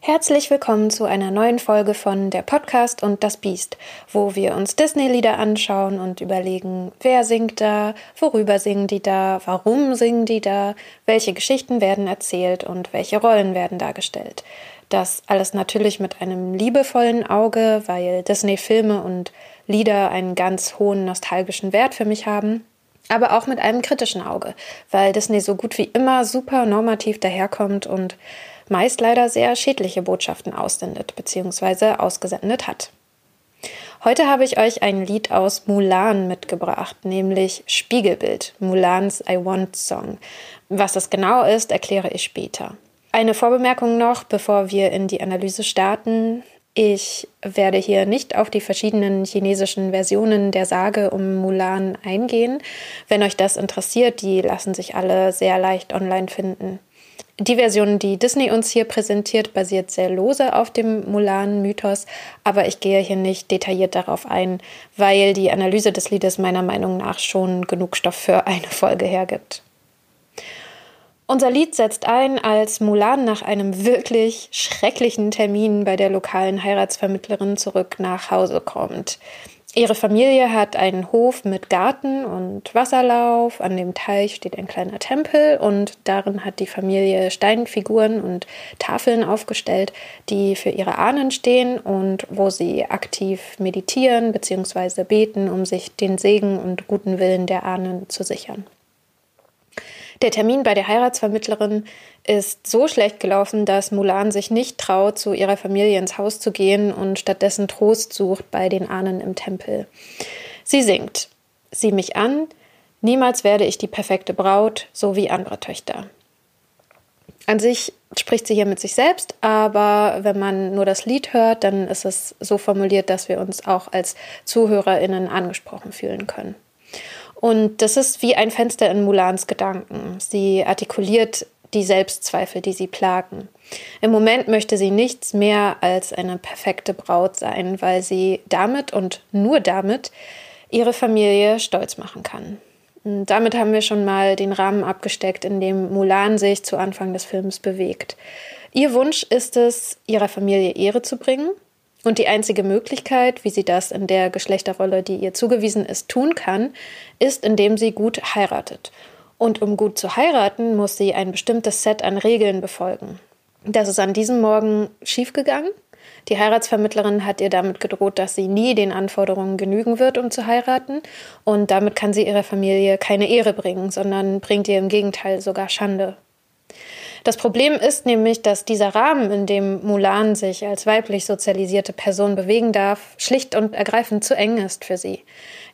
Herzlich willkommen zu einer neuen Folge von Der Podcast und das Biest, wo wir uns Disney-Lieder anschauen und überlegen, wer singt da, worüber singen die da, warum singen die da, welche Geschichten werden erzählt und welche Rollen werden dargestellt. Das alles natürlich mit einem liebevollen Auge, weil Disney-Filme und Lieder einen ganz hohen nostalgischen Wert für mich haben aber auch mit einem kritischen Auge, weil Disney so gut wie immer super normativ daherkommt und meist leider sehr schädliche Botschaften aussendet bzw. ausgesendet hat. Heute habe ich euch ein Lied aus Mulan mitgebracht, nämlich Spiegelbild, Mulans I Want Song. Was das genau ist, erkläre ich später. Eine Vorbemerkung noch, bevor wir in die Analyse starten. Ich werde hier nicht auf die verschiedenen chinesischen Versionen der Sage um Mulan eingehen. Wenn euch das interessiert, die lassen sich alle sehr leicht online finden. Die Version, die Disney uns hier präsentiert, basiert sehr lose auf dem Mulan-Mythos, aber ich gehe hier nicht detailliert darauf ein, weil die Analyse des Liedes meiner Meinung nach schon genug Stoff für eine Folge hergibt. Unser Lied setzt ein, als Mulan nach einem wirklich schrecklichen Termin bei der lokalen Heiratsvermittlerin zurück nach Hause kommt. Ihre Familie hat einen Hof mit Garten und Wasserlauf. An dem Teich steht ein kleiner Tempel und darin hat die Familie Steinfiguren und Tafeln aufgestellt, die für ihre Ahnen stehen und wo sie aktiv meditieren bzw. beten, um sich den Segen und guten Willen der Ahnen zu sichern. Der Termin bei der Heiratsvermittlerin ist so schlecht gelaufen, dass Mulan sich nicht traut, zu ihrer Familie ins Haus zu gehen und stattdessen Trost sucht bei den Ahnen im Tempel. Sie singt: Sieh mich an, niemals werde ich die perfekte Braut, so wie andere Töchter. An sich spricht sie hier mit sich selbst, aber wenn man nur das Lied hört, dann ist es so formuliert, dass wir uns auch als ZuhörerInnen angesprochen fühlen können. Und das ist wie ein Fenster in Mulans Gedanken. Sie artikuliert die Selbstzweifel, die sie plagen. Im Moment möchte sie nichts mehr als eine perfekte Braut sein, weil sie damit und nur damit ihre Familie stolz machen kann. Und damit haben wir schon mal den Rahmen abgesteckt, in dem Mulan sich zu Anfang des Films bewegt. Ihr Wunsch ist es, ihrer Familie Ehre zu bringen und die einzige Möglichkeit, wie sie das in der Geschlechterrolle, die ihr zugewiesen ist, tun kann, ist, indem sie gut heiratet. Und um gut zu heiraten, muss sie ein bestimmtes Set an Regeln befolgen. Das ist an diesem Morgen schiefgegangen. Die Heiratsvermittlerin hat ihr damit gedroht, dass sie nie den Anforderungen genügen wird, um zu heiraten. Und damit kann sie ihrer Familie keine Ehre bringen, sondern bringt ihr im Gegenteil sogar Schande. Das Problem ist nämlich, dass dieser Rahmen, in dem Mulan sich als weiblich sozialisierte Person bewegen darf, schlicht und ergreifend zu eng ist für sie.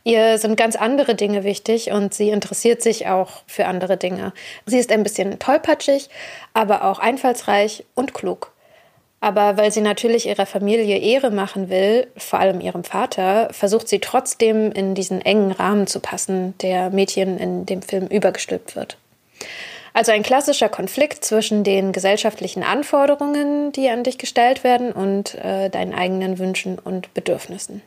Ihr sind ganz andere Dinge wichtig und sie interessiert sich auch für andere Dinge. Sie ist ein bisschen tollpatschig, aber auch einfallsreich und klug. Aber weil sie natürlich ihrer Familie Ehre machen will, vor allem ihrem Vater, versucht sie trotzdem in diesen engen Rahmen zu passen, der Mädchen in dem Film übergestülpt wird. Also ein klassischer Konflikt zwischen den gesellschaftlichen Anforderungen, die an dich gestellt werden, und äh, deinen eigenen Wünschen und Bedürfnissen.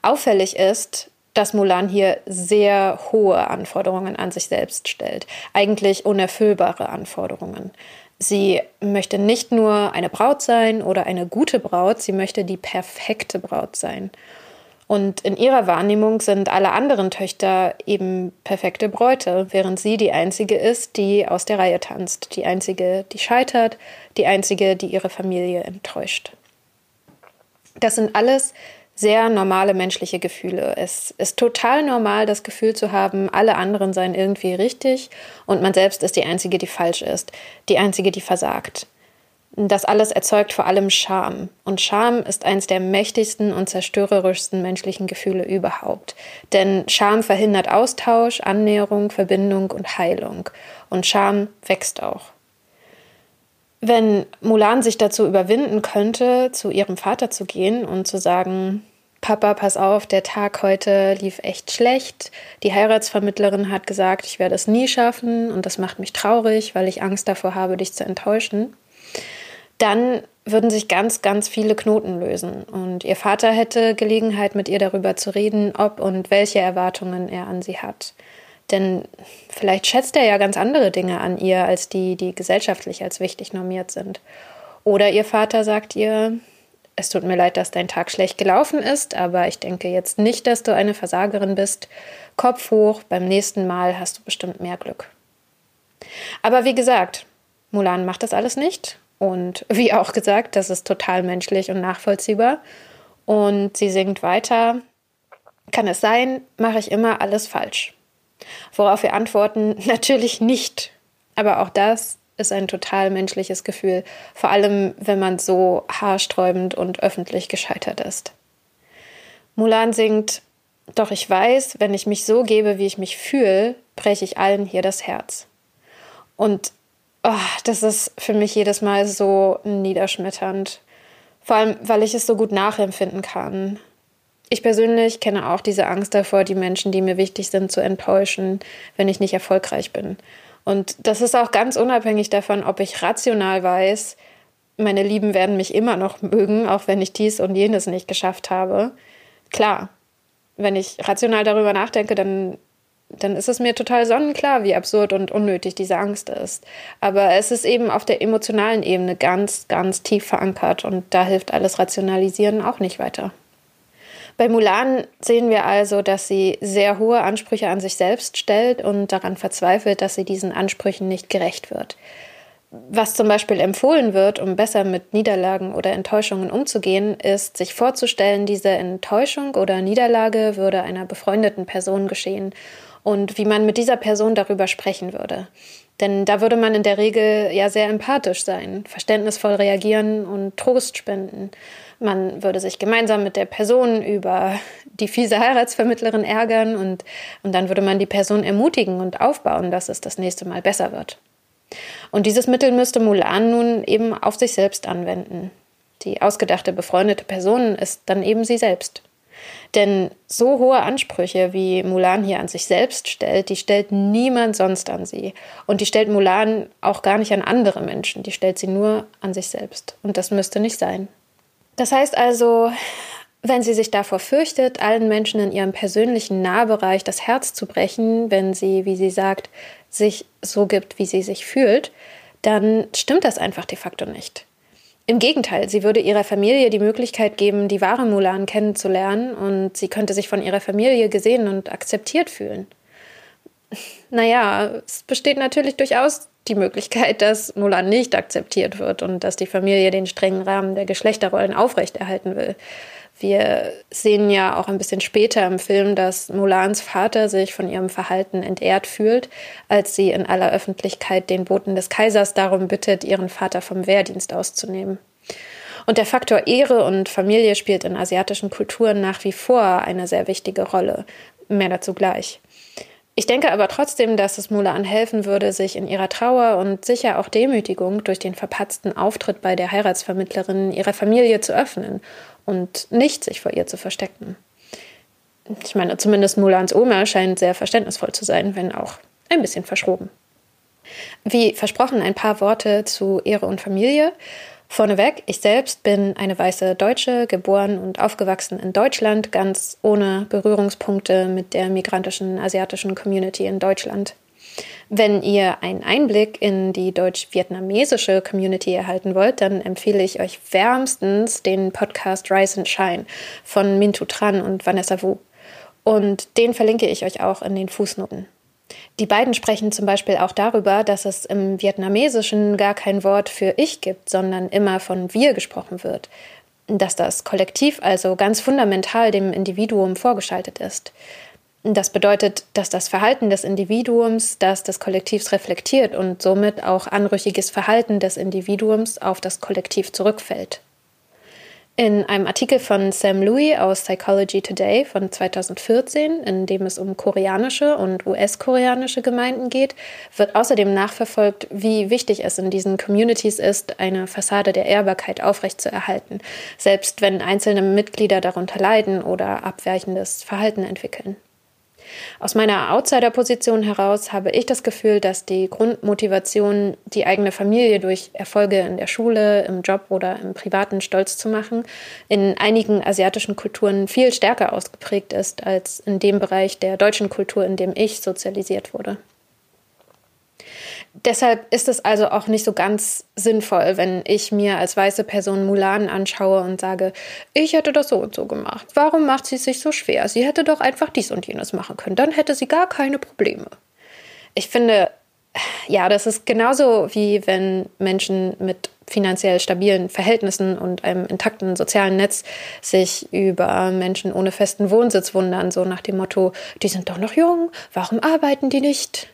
Auffällig ist, dass Mulan hier sehr hohe Anforderungen an sich selbst stellt, eigentlich unerfüllbare Anforderungen. Sie möchte nicht nur eine Braut sein oder eine gute Braut, sie möchte die perfekte Braut sein. Und in ihrer Wahrnehmung sind alle anderen Töchter eben perfekte Bräute, während sie die einzige ist, die aus der Reihe tanzt, die einzige, die scheitert, die einzige, die ihre Familie enttäuscht. Das sind alles sehr normale menschliche Gefühle. Es ist total normal, das Gefühl zu haben, alle anderen seien irgendwie richtig und man selbst ist die Einzige, die falsch ist, die Einzige, die versagt. Das alles erzeugt vor allem Scham. Und Scham ist eines der mächtigsten und zerstörerischsten menschlichen Gefühle überhaupt. Denn Scham verhindert Austausch, Annäherung, Verbindung und Heilung. Und Scham wächst auch. Wenn Mulan sich dazu überwinden könnte, zu ihrem Vater zu gehen und zu sagen, Papa, pass auf, der Tag heute lief echt schlecht. Die Heiratsvermittlerin hat gesagt, ich werde es nie schaffen und das macht mich traurig, weil ich Angst davor habe, dich zu enttäuschen dann würden sich ganz, ganz viele Knoten lösen. Und ihr Vater hätte Gelegenheit, mit ihr darüber zu reden, ob und welche Erwartungen er an sie hat. Denn vielleicht schätzt er ja ganz andere Dinge an ihr als die, die gesellschaftlich als wichtig normiert sind. Oder ihr Vater sagt ihr, es tut mir leid, dass dein Tag schlecht gelaufen ist, aber ich denke jetzt nicht, dass du eine Versagerin bist. Kopf hoch, beim nächsten Mal hast du bestimmt mehr Glück. Aber wie gesagt, Mulan macht das alles nicht. Und wie auch gesagt, das ist total menschlich und nachvollziehbar. Und sie singt weiter. Kann es sein, mache ich immer alles falsch? Worauf wir antworten, natürlich nicht. Aber auch das ist ein total menschliches Gefühl, vor allem wenn man so haarsträubend und öffentlich gescheitert ist. Mulan singt, doch ich weiß, wenn ich mich so gebe, wie ich mich fühle, breche ich allen hier das Herz. Und oh, das ist für mich jedes Mal so niederschmetternd. Vor allem, weil ich es so gut nachempfinden kann. Ich persönlich kenne auch diese Angst davor, die Menschen, die mir wichtig sind, zu enttäuschen, wenn ich nicht erfolgreich bin. Und das ist auch ganz unabhängig davon, ob ich rational weiß, meine Lieben werden mich immer noch mögen, auch wenn ich dies und jenes nicht geschafft habe. Klar, wenn ich rational darüber nachdenke, dann, dann ist es mir total sonnenklar, wie absurd und unnötig diese Angst ist. Aber es ist eben auf der emotionalen Ebene ganz, ganz tief verankert und da hilft alles Rationalisieren auch nicht weiter. Bei Mulan sehen wir also, dass sie sehr hohe Ansprüche an sich selbst stellt und daran verzweifelt, dass sie diesen Ansprüchen nicht gerecht wird. Was zum Beispiel empfohlen wird, um besser mit Niederlagen oder Enttäuschungen umzugehen, ist, sich vorzustellen, diese Enttäuschung oder Niederlage würde einer befreundeten Person geschehen und wie man mit dieser Person darüber sprechen würde. Denn da würde man in der Regel ja sehr empathisch sein, verständnisvoll reagieren und Trost spenden. Man würde sich gemeinsam mit der Person über die fiese Heiratsvermittlerin ärgern und, und dann würde man die Person ermutigen und aufbauen, dass es das nächste Mal besser wird. Und dieses Mittel müsste Mulan nun eben auf sich selbst anwenden. Die ausgedachte befreundete Person ist dann eben sie selbst. Denn so hohe Ansprüche, wie Mulan hier an sich selbst stellt, die stellt niemand sonst an sie. Und die stellt Mulan auch gar nicht an andere Menschen, die stellt sie nur an sich selbst. Und das müsste nicht sein. Das heißt also, wenn sie sich davor fürchtet, allen Menschen in ihrem persönlichen Nahbereich das Herz zu brechen, wenn sie, wie sie sagt, sich so gibt, wie sie sich fühlt, dann stimmt das einfach de facto nicht. Im Gegenteil, sie würde ihrer Familie die Möglichkeit geben, die wahre Mulan kennenzulernen und sie könnte sich von ihrer Familie gesehen und akzeptiert fühlen. Naja, es besteht natürlich durchaus die Möglichkeit, dass Mulan nicht akzeptiert wird und dass die Familie den strengen Rahmen der Geschlechterrollen aufrechterhalten will. Wir sehen ja auch ein bisschen später im Film, dass Mulans Vater sich von ihrem Verhalten entehrt fühlt, als sie in aller Öffentlichkeit den Boten des Kaisers darum bittet, ihren Vater vom Wehrdienst auszunehmen. Und der Faktor Ehre und Familie spielt in asiatischen Kulturen nach wie vor eine sehr wichtige Rolle. Mehr dazu gleich. Ich denke aber trotzdem, dass es Mulan helfen würde, sich in ihrer Trauer und sicher auch Demütigung durch den verpatzten Auftritt bei der Heiratsvermittlerin ihrer Familie zu öffnen und nicht sich vor ihr zu verstecken. Ich meine, zumindest Mulans Oma scheint sehr verständnisvoll zu sein, wenn auch ein bisschen verschroben. Wie versprochen, ein paar Worte zu Ehre und Familie. Vorneweg, ich selbst bin eine weiße Deutsche, geboren und aufgewachsen in Deutschland, ganz ohne Berührungspunkte mit der migrantischen asiatischen Community in Deutschland. Wenn ihr einen Einblick in die deutsch-vietnamesische Community erhalten wollt, dann empfehle ich euch wärmstens den Podcast Rise and Shine von Mintu Tran und Vanessa Wu. Und den verlinke ich euch auch in den Fußnoten. Die beiden sprechen zum Beispiel auch darüber, dass es im Vietnamesischen gar kein Wort für ich gibt, sondern immer von wir gesprochen wird. Dass das Kollektiv also ganz fundamental dem Individuum vorgeschaltet ist. Das bedeutet, dass das Verhalten des Individuums das des Kollektivs reflektiert und somit auch anrüchiges Verhalten des Individuums auf das Kollektiv zurückfällt. In einem Artikel von Sam Louis aus Psychology Today von 2014, in dem es um koreanische und US-koreanische Gemeinden geht, wird außerdem nachverfolgt, wie wichtig es in diesen Communities ist, eine Fassade der Ehrbarkeit aufrechtzuerhalten, selbst wenn einzelne Mitglieder darunter leiden oder abweichendes Verhalten entwickeln. Aus meiner Outsider-Position heraus habe ich das Gefühl, dass die Grundmotivation, die eigene Familie durch Erfolge in der Schule, im Job oder im Privaten stolz zu machen, in einigen asiatischen Kulturen viel stärker ausgeprägt ist als in dem Bereich der deutschen Kultur, in dem ich sozialisiert wurde. Deshalb ist es also auch nicht so ganz sinnvoll, wenn ich mir als weiße Person Mulan anschaue und sage, ich hätte das so und so gemacht. Warum macht sie es sich so schwer? Sie hätte doch einfach dies und jenes machen können. Dann hätte sie gar keine Probleme. Ich finde, ja, das ist genauso wie wenn Menschen mit finanziell stabilen Verhältnissen und einem intakten sozialen Netz sich über Menschen ohne festen Wohnsitz wundern, so nach dem Motto, die sind doch noch jung, warum arbeiten die nicht?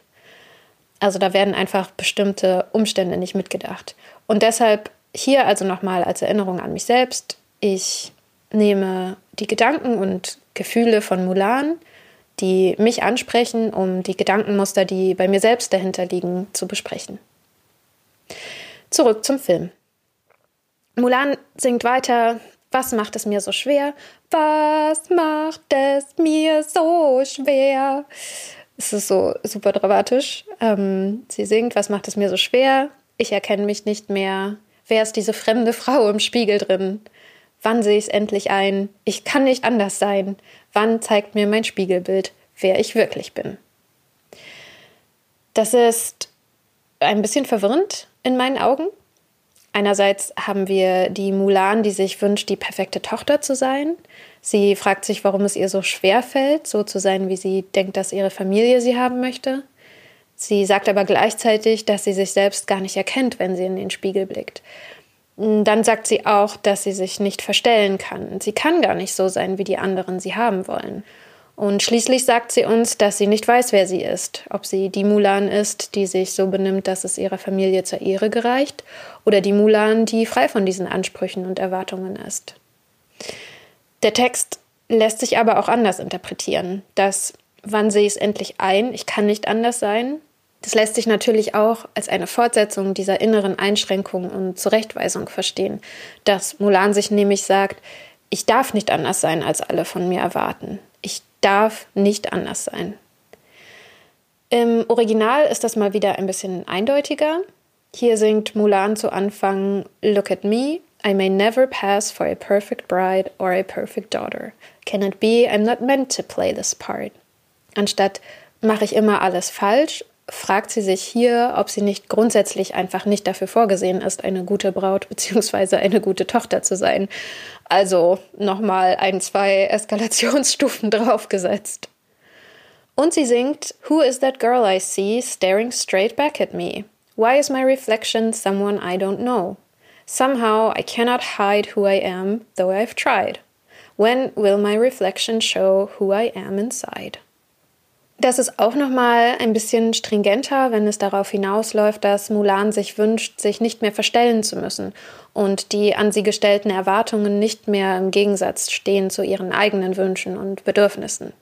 Also da werden einfach bestimmte Umstände nicht mitgedacht. Und deshalb hier also nochmal als Erinnerung an mich selbst, ich nehme die Gedanken und Gefühle von Mulan, die mich ansprechen, um die Gedankenmuster, die bei mir selbst dahinter liegen, zu besprechen. Zurück zum Film. Mulan singt weiter, was macht es mir so schwer? Was macht es mir so schwer? Es ist so super dramatisch. Ähm, sie singt, was macht es mir so schwer? Ich erkenne mich nicht mehr. Wer ist diese fremde Frau im Spiegel drin? Wann sehe ich es endlich ein? Ich kann nicht anders sein. Wann zeigt mir mein Spiegelbild, wer ich wirklich bin? Das ist ein bisschen verwirrend in meinen Augen. Einerseits haben wir die Mulan, die sich wünscht, die perfekte Tochter zu sein. Sie fragt sich, warum es ihr so schwer fällt, so zu sein, wie sie denkt, dass ihre Familie sie haben möchte. Sie sagt aber gleichzeitig, dass sie sich selbst gar nicht erkennt, wenn sie in den Spiegel blickt. Dann sagt sie auch, dass sie sich nicht verstellen kann. Sie kann gar nicht so sein, wie die anderen sie haben wollen. Und schließlich sagt sie uns, dass sie nicht weiß, wer sie ist, ob sie die Mulan ist, die sich so benimmt, dass es ihrer Familie zur Ehre gereicht, oder die Mulan, die frei von diesen Ansprüchen und Erwartungen ist. Der Text lässt sich aber auch anders interpretieren. Das Wann sehe ich es endlich ein? Ich kann nicht anders sein. Das lässt sich natürlich auch als eine Fortsetzung dieser inneren Einschränkung und Zurechtweisung verstehen, dass Mulan sich nämlich sagt, ich darf nicht anders sein, als alle von mir erwarten. Ich darf nicht anders sein. Im Original ist das mal wieder ein bisschen eindeutiger. Hier singt Mulan zu Anfang Look at me, I may never pass for a perfect bride or a perfect daughter. Can it be I'm not meant to play this part? Anstatt mache ich immer alles falsch, fragt sie sich hier, ob sie nicht grundsätzlich einfach nicht dafür vorgesehen ist, eine gute Braut bzw. eine gute Tochter zu sein. Also nochmal ein, zwei Eskalationsstufen draufgesetzt. Und sie singt Who is that girl I see staring straight back at me? Why is my reflection someone I don't know? Somehow I cannot hide who I am, though I've tried. When will my reflection show who I am inside? Das ist auch nochmal ein bisschen stringenter, wenn es darauf hinausläuft, dass Mulan sich wünscht, sich nicht mehr verstellen zu müssen und die an sie gestellten Erwartungen nicht mehr im Gegensatz stehen zu ihren eigenen Wünschen und Bedürfnissen.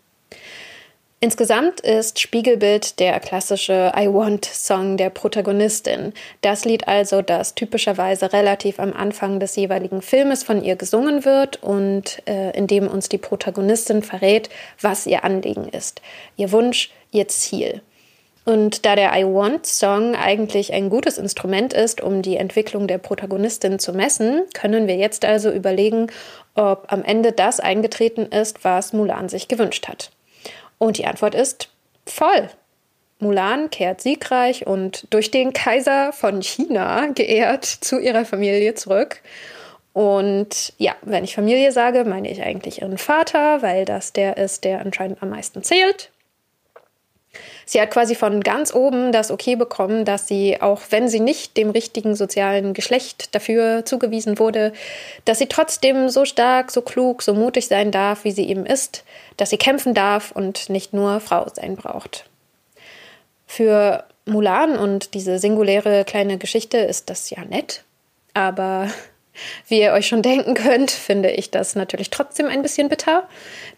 Insgesamt ist Spiegelbild der klassische I Want Song der Protagonistin. Das Lied also, das typischerweise relativ am Anfang des jeweiligen Filmes von ihr gesungen wird und äh, in dem uns die Protagonistin verrät, was ihr Anliegen ist. Ihr Wunsch, ihr Ziel. Und da der I Want Song eigentlich ein gutes Instrument ist, um die Entwicklung der Protagonistin zu messen, können wir jetzt also überlegen, ob am Ende das eingetreten ist, was Mulan sich gewünscht hat. Und die Antwort ist voll. Mulan kehrt siegreich und durch den Kaiser von China geehrt zu ihrer Familie zurück. Und ja, wenn ich Familie sage, meine ich eigentlich ihren Vater, weil das der ist, der anscheinend am meisten zählt. Sie hat quasi von ganz oben das Okay bekommen, dass sie, auch wenn sie nicht dem richtigen sozialen Geschlecht dafür zugewiesen wurde, dass sie trotzdem so stark, so klug, so mutig sein darf, wie sie eben ist, dass sie kämpfen darf und nicht nur Frau sein braucht. Für Mulan und diese singuläre kleine Geschichte ist das ja nett, aber wie ihr euch schon denken könnt, finde ich das natürlich trotzdem ein bisschen bitter,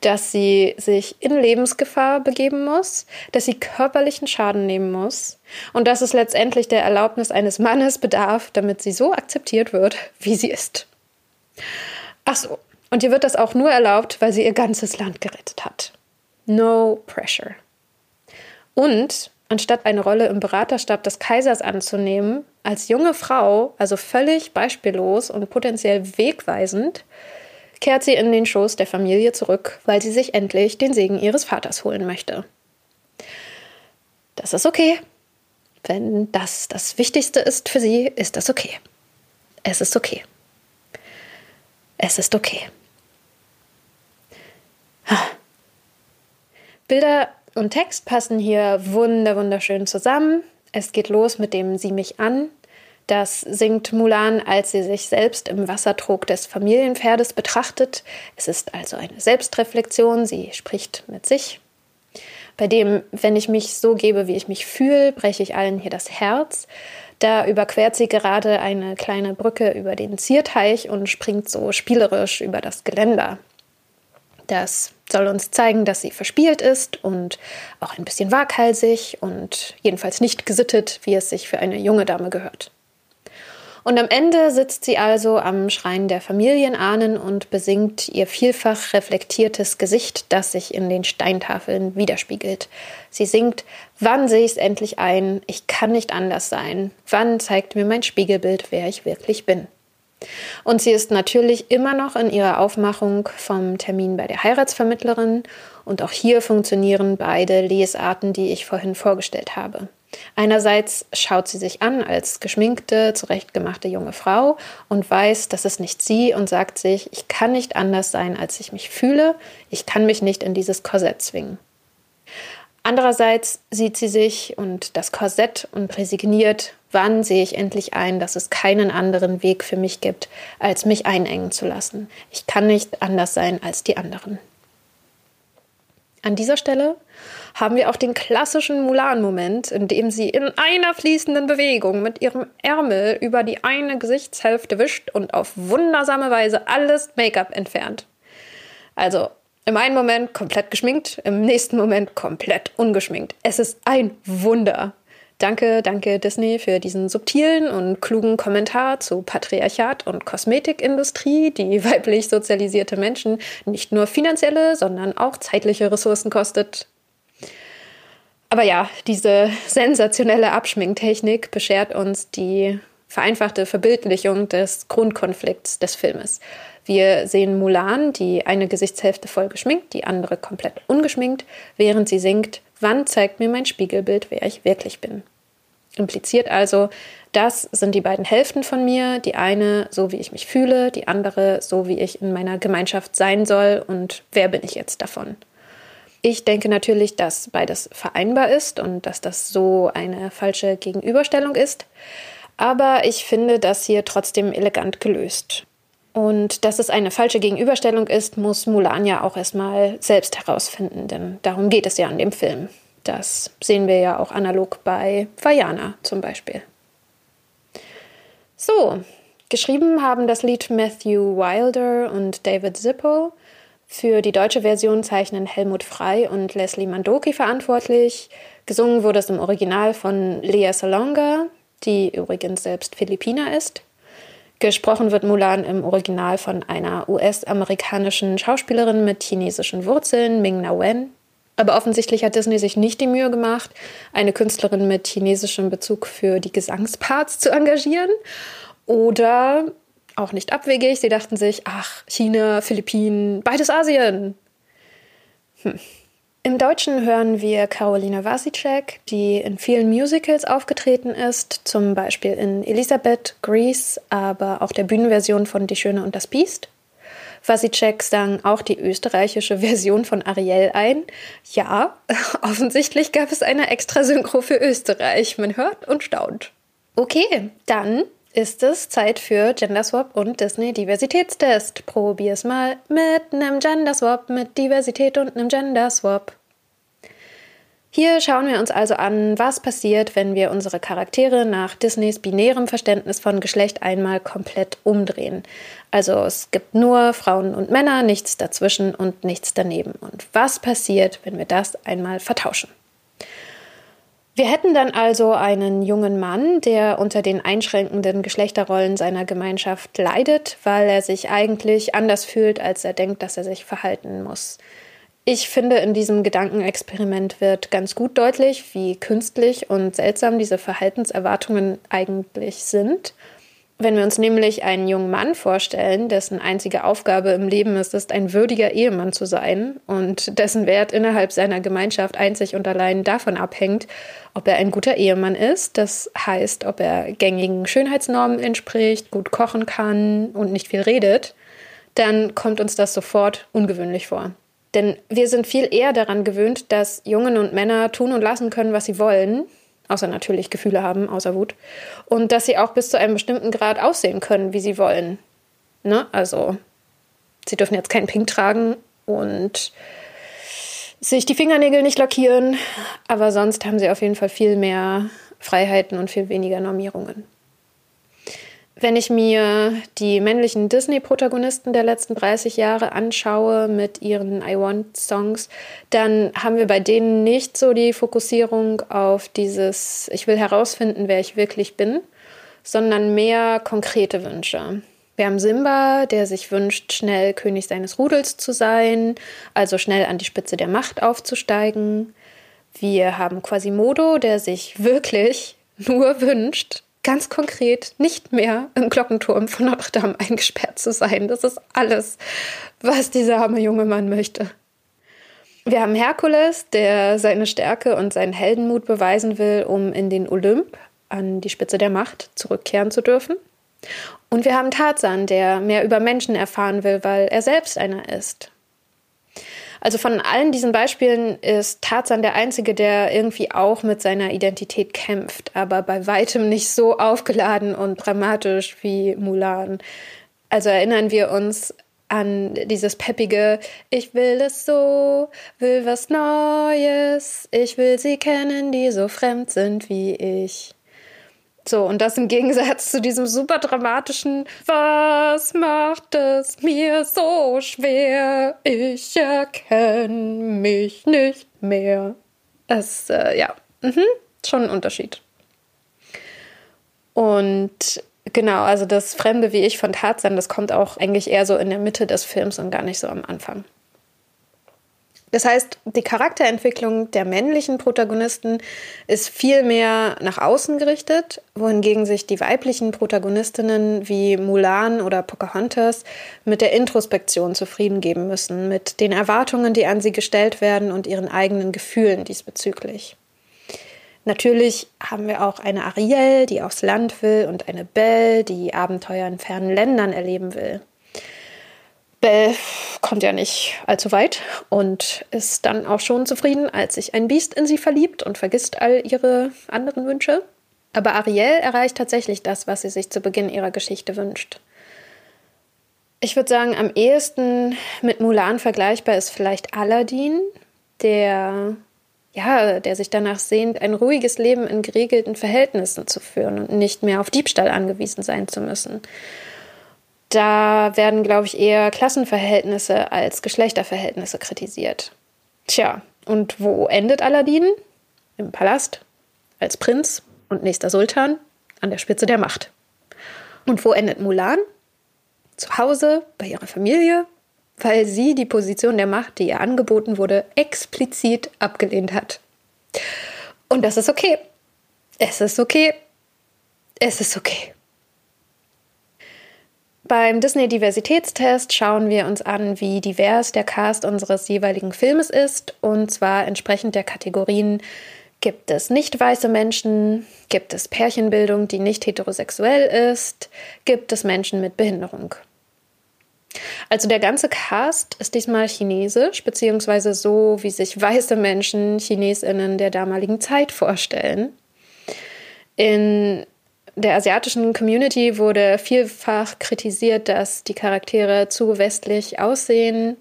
dass sie sich in Lebensgefahr begeben muss, dass sie körperlichen Schaden nehmen muss und dass es letztendlich der Erlaubnis eines Mannes bedarf, damit sie so akzeptiert wird, wie sie ist. Ach so, und ihr wird das auch nur erlaubt, weil sie ihr ganzes Land gerettet hat. No pressure. Und anstatt eine Rolle im Beraterstab des Kaisers anzunehmen, als junge Frau, also völlig beispiellos und potenziell wegweisend, kehrt sie in den Schoß der Familie zurück, weil sie sich endlich den Segen ihres Vaters holen möchte. Das ist okay. Wenn das das Wichtigste ist für sie, ist das okay. Es ist okay. Es ist okay. Bilder und Text passen hier wunder wunderschön zusammen. Es geht los mit dem Sieh mich an. Das singt Mulan, als sie sich selbst im Wassertrog des Familienpferdes betrachtet. Es ist also eine Selbstreflexion. Sie spricht mit sich. Bei dem, wenn ich mich so gebe, wie ich mich fühle, breche ich allen hier das Herz. Da überquert sie gerade eine kleine Brücke über den Zierteich und springt so spielerisch über das Geländer. Das soll uns zeigen, dass sie verspielt ist und auch ein bisschen waghalsig und jedenfalls nicht gesittet, wie es sich für eine junge Dame gehört. Und am Ende sitzt sie also am Schrein der Familienahnen und besingt ihr vielfach reflektiertes Gesicht, das sich in den Steintafeln widerspiegelt. Sie singt, wann sehe ich es endlich ein? Ich kann nicht anders sein. Wann zeigt mir mein Spiegelbild, wer ich wirklich bin? Und sie ist natürlich immer noch in ihrer Aufmachung vom Termin bei der Heiratsvermittlerin. Und auch hier funktionieren beide Lesarten, die ich vorhin vorgestellt habe. Einerseits schaut sie sich an als geschminkte, zurechtgemachte junge Frau und weiß, das ist nicht sie und sagt sich, ich kann nicht anders sein, als ich mich fühle, ich kann mich nicht in dieses Korsett zwingen. Andererseits sieht sie sich und das Korsett und resigniert, wann sehe ich endlich ein, dass es keinen anderen Weg für mich gibt, als mich einengen zu lassen. Ich kann nicht anders sein als die anderen. An dieser Stelle haben wir auch den klassischen Mulan-Moment, in dem sie in einer fließenden Bewegung mit ihrem Ärmel über die eine Gesichtshälfte wischt und auf wundersame Weise alles Make-up entfernt. Also im einen Moment komplett geschminkt, im nächsten Moment komplett ungeschminkt. Es ist ein Wunder. Danke, danke Disney für diesen subtilen und klugen Kommentar zu Patriarchat und Kosmetikindustrie, die weiblich sozialisierte Menschen nicht nur finanzielle, sondern auch zeitliche Ressourcen kostet. Aber ja, diese sensationelle Abschminktechnik beschert uns die vereinfachte Verbildlichung des Grundkonflikts des Filmes. Wir sehen Mulan, die eine Gesichtshälfte voll geschminkt, die andere komplett ungeschminkt, während sie singt, wann zeigt mir mein Spiegelbild, wer ich wirklich bin. Impliziert also, das sind die beiden Hälften von mir, die eine so wie ich mich fühle, die andere so wie ich in meiner Gemeinschaft sein soll und wer bin ich jetzt davon. Ich denke natürlich, dass beides vereinbar ist und dass das so eine falsche Gegenüberstellung ist. Aber ich finde das hier trotzdem elegant gelöst. Und dass es eine falsche Gegenüberstellung ist, muss Mulan ja auch erstmal selbst herausfinden, denn darum geht es ja an dem Film. Das sehen wir ja auch analog bei Vajana zum Beispiel. So, geschrieben haben das Lied Matthew Wilder und David Zippo. Für die deutsche Version zeichnen Helmut Frei und Leslie Mandoki verantwortlich. Gesungen wurde es im Original von Lea Salonga, die übrigens selbst Philippiner ist. Gesprochen wird Mulan im Original von einer US-amerikanischen Schauspielerin mit chinesischen Wurzeln, Ming Na Wen. Aber offensichtlich hat Disney sich nicht die Mühe gemacht, eine Künstlerin mit chinesischem Bezug für die Gesangsparts zu engagieren. Oder auch nicht abwegig. Sie dachten sich, ach, China, Philippinen, beides Asien. Hm. Im Deutschen hören wir Caroline Wasicek, die in vielen Musicals aufgetreten ist, zum Beispiel in Elisabeth, Grease, aber auch der Bühnenversion von Die Schöne und das Biest. Wasicek sang auch die österreichische Version von Ariel ein. Ja, offensichtlich gab es eine extra Synchro für Österreich. Man hört und staunt. Okay, dann ist es Zeit für Genderswap und Disney Diversitätstest. Probier's mal mit einem Genderswap, mit Diversität und einem Genderswap. Hier schauen wir uns also an, was passiert, wenn wir unsere Charaktere nach Disneys binärem Verständnis von Geschlecht einmal komplett umdrehen. Also es gibt nur Frauen und Männer, nichts dazwischen und nichts daneben. Und was passiert, wenn wir das einmal vertauschen? Wir hätten dann also einen jungen Mann, der unter den einschränkenden Geschlechterrollen seiner Gemeinschaft leidet, weil er sich eigentlich anders fühlt, als er denkt, dass er sich verhalten muss. Ich finde, in diesem Gedankenexperiment wird ganz gut deutlich, wie künstlich und seltsam diese Verhaltenserwartungen eigentlich sind. Wenn wir uns nämlich einen jungen Mann vorstellen, dessen einzige Aufgabe im Leben ist, ist ein würdiger Ehemann zu sein und dessen Wert innerhalb seiner Gemeinschaft einzig und allein davon abhängt, ob er ein guter Ehemann ist, das heißt, ob er gängigen Schönheitsnormen entspricht, gut kochen kann und nicht viel redet, dann kommt uns das sofort ungewöhnlich vor. Denn wir sind viel eher daran gewöhnt, dass Jungen und Männer tun und lassen können, was sie wollen, außer natürlich Gefühle haben, außer Wut. Und dass sie auch bis zu einem bestimmten Grad aussehen können, wie sie wollen. Ne? Also, sie dürfen jetzt kein Pink tragen und sich die Fingernägel nicht lackieren, aber sonst haben sie auf jeden Fall viel mehr Freiheiten und viel weniger Normierungen. Wenn ich mir die männlichen Disney-Protagonisten der letzten 30 Jahre anschaue mit ihren I Want-Songs, dann haben wir bei denen nicht so die Fokussierung auf dieses Ich will herausfinden, wer ich wirklich bin, sondern mehr konkrete Wünsche. Wir haben Simba, der sich wünscht, schnell König seines Rudels zu sein, also schnell an die Spitze der Macht aufzusteigen. Wir haben Quasimodo, der sich wirklich nur wünscht, ganz konkret nicht mehr im Glockenturm von Notre Dame eingesperrt zu sein. Das ist alles, was dieser arme junge Mann möchte. Wir haben Herkules, der seine Stärke und seinen Heldenmut beweisen will, um in den Olymp an die Spitze der Macht zurückkehren zu dürfen. Und wir haben Tarzan, der mehr über Menschen erfahren will, weil er selbst einer ist. Also von allen diesen Beispielen ist Tarzan der Einzige, der irgendwie auch mit seiner Identität kämpft, aber bei weitem nicht so aufgeladen und dramatisch wie Mulan. Also erinnern wir uns an dieses peppige Ich will es so, will was Neues, ich will sie kennen, die so fremd sind wie ich. So, und das im Gegensatz zu diesem super dramatischen Was macht es mir so schwer? Ich erkenne mich nicht mehr. Das, äh, ja, mhm. schon ein Unterschied. Und genau, also das Fremde wie ich von Tarzan, das kommt auch eigentlich eher so in der Mitte des Films und gar nicht so am Anfang. Das heißt, die Charakterentwicklung der männlichen Protagonisten ist viel mehr nach außen gerichtet, wohingegen sich die weiblichen Protagonistinnen wie Mulan oder Pocahontas mit der Introspektion zufrieden geben müssen, mit den Erwartungen, die an sie gestellt werden und ihren eigenen Gefühlen diesbezüglich. Natürlich haben wir auch eine Ariel, die aufs Land will, und eine Belle, die Abenteuer in fernen Ländern erleben will. Belle kommt ja nicht allzu weit und ist dann auch schon zufrieden, als sich ein Biest in sie verliebt und vergisst all ihre anderen Wünsche. Aber Ariel erreicht tatsächlich das, was sie sich zu Beginn ihrer Geschichte wünscht. Ich würde sagen, am ehesten mit Mulan vergleichbar ist vielleicht Aladdin, der ja, der sich danach sehnt, ein ruhiges Leben in geregelten Verhältnissen zu führen und nicht mehr auf Diebstahl angewiesen sein zu müssen. Da werden, glaube ich, eher Klassenverhältnisse als Geschlechterverhältnisse kritisiert. Tja, und wo endet Aladdin? Im Palast, als Prinz und nächster Sultan, an der Spitze der Macht. Und wo endet Mulan? Zu Hause, bei ihrer Familie, weil sie die Position der Macht, die ihr angeboten wurde, explizit abgelehnt hat. Und das ist okay. Es ist okay. Es ist okay. Beim Disney Diversitätstest schauen wir uns an, wie divers der Cast unseres jeweiligen Filmes ist, und zwar entsprechend der Kategorien Gibt es nicht weiße Menschen? Gibt es Pärchenbildung, die nicht heterosexuell ist? Gibt es Menschen mit Behinderung? Also der ganze Cast ist diesmal chinesisch, beziehungsweise so, wie sich weiße Menschen Chinesinnen der damaligen Zeit vorstellen. In der asiatischen Community wurde vielfach kritisiert, dass die Charaktere zu westlich aussehen,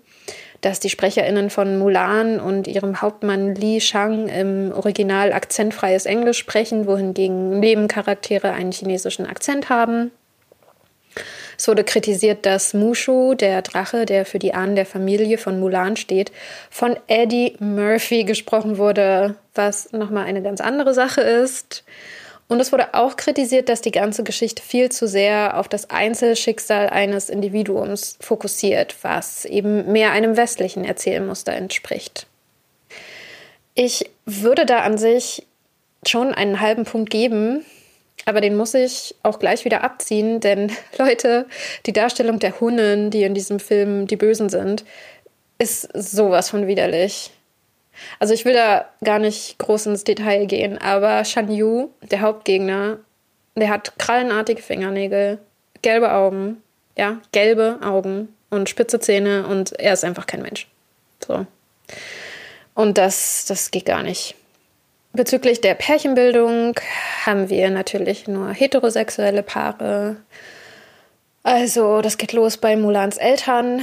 dass die SprecherInnen von Mulan und ihrem Hauptmann Li Shang im Original akzentfreies Englisch sprechen, wohingegen Nebencharaktere einen chinesischen Akzent haben. Es wurde kritisiert, dass Mushu, der Drache, der für die Ahnen der Familie von Mulan steht, von Eddie Murphy gesprochen wurde, was nochmal eine ganz andere Sache ist. Und es wurde auch kritisiert, dass die ganze Geschichte viel zu sehr auf das Einzelschicksal eines Individuums fokussiert, was eben mehr einem westlichen Erzählmuster entspricht. Ich würde da an sich schon einen halben Punkt geben, aber den muss ich auch gleich wieder abziehen, denn Leute, die Darstellung der Hunnen, die in diesem Film die Bösen sind, ist sowas von widerlich. Also ich will da gar nicht groß ins Detail gehen, aber Shan Yu, der Hauptgegner, der hat krallenartige Fingernägel, gelbe Augen, ja, gelbe Augen und spitze Zähne und er ist einfach kein Mensch. So. Und das, das geht gar nicht. Bezüglich der Pärchenbildung haben wir natürlich nur heterosexuelle Paare. Also, das geht los bei Mulans Eltern.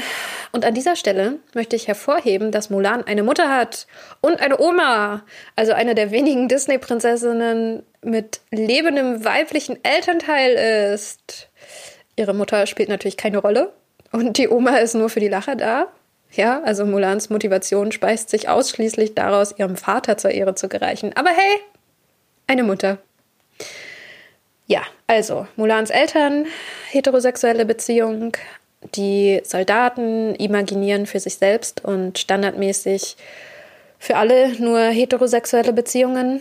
Und an dieser Stelle möchte ich hervorheben, dass Mulan eine Mutter hat und eine Oma. Also eine der wenigen Disney-Prinzessinnen mit lebendem weiblichen Elternteil ist. Ihre Mutter spielt natürlich keine Rolle. Und die Oma ist nur für die Lacher da. Ja, also Mulans Motivation speist sich ausschließlich daraus, ihrem Vater zur Ehre zu gereichen. Aber hey, eine Mutter. Ja, also Mulans Eltern, heterosexuelle Beziehung, die Soldaten imaginieren für sich selbst und standardmäßig für alle nur heterosexuelle Beziehungen.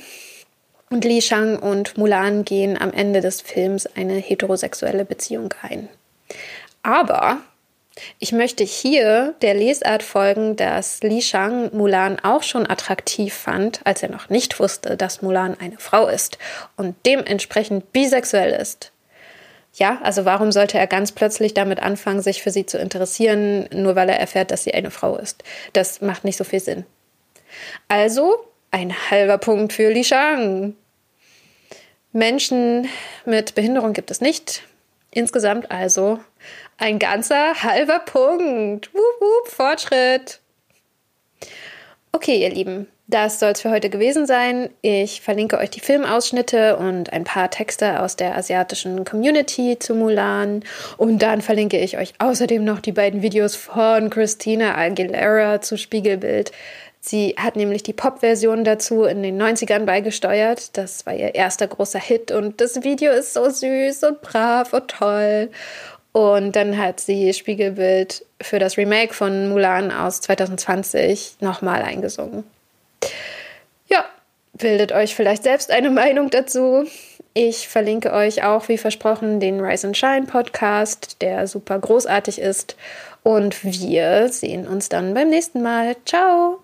Und Li Shang und Mulan gehen am Ende des Films eine heterosexuelle Beziehung ein. Aber ich möchte hier der Lesart folgen, dass Li Shang Mulan auch schon attraktiv fand, als er noch nicht wusste, dass Mulan eine Frau ist und dementsprechend bisexuell ist. Ja, also warum sollte er ganz plötzlich damit anfangen, sich für sie zu interessieren, nur weil er erfährt, dass sie eine Frau ist? Das macht nicht so viel Sinn. Also ein halber Punkt für Li Shang. Menschen mit Behinderung gibt es nicht. Insgesamt also ein ganzer halber Punkt. Wup, wup, Fortschritt. Okay, ihr Lieben, das soll es für heute gewesen sein. Ich verlinke euch die Filmausschnitte und ein paar Texte aus der asiatischen Community zu Mulan. Und dann verlinke ich euch außerdem noch die beiden Videos von Christina Aguilera zu Spiegelbild. Sie hat nämlich die Pop-Version dazu in den 90ern beigesteuert. Das war ihr erster großer Hit und das Video ist so süß und brav und toll. Und dann hat sie Spiegelbild für das Remake von Mulan aus 2020 nochmal eingesungen. Ja, bildet euch vielleicht selbst eine Meinung dazu. Ich verlinke euch auch, wie versprochen, den Rise and Shine Podcast, der super großartig ist. Und wir sehen uns dann beim nächsten Mal. Ciao!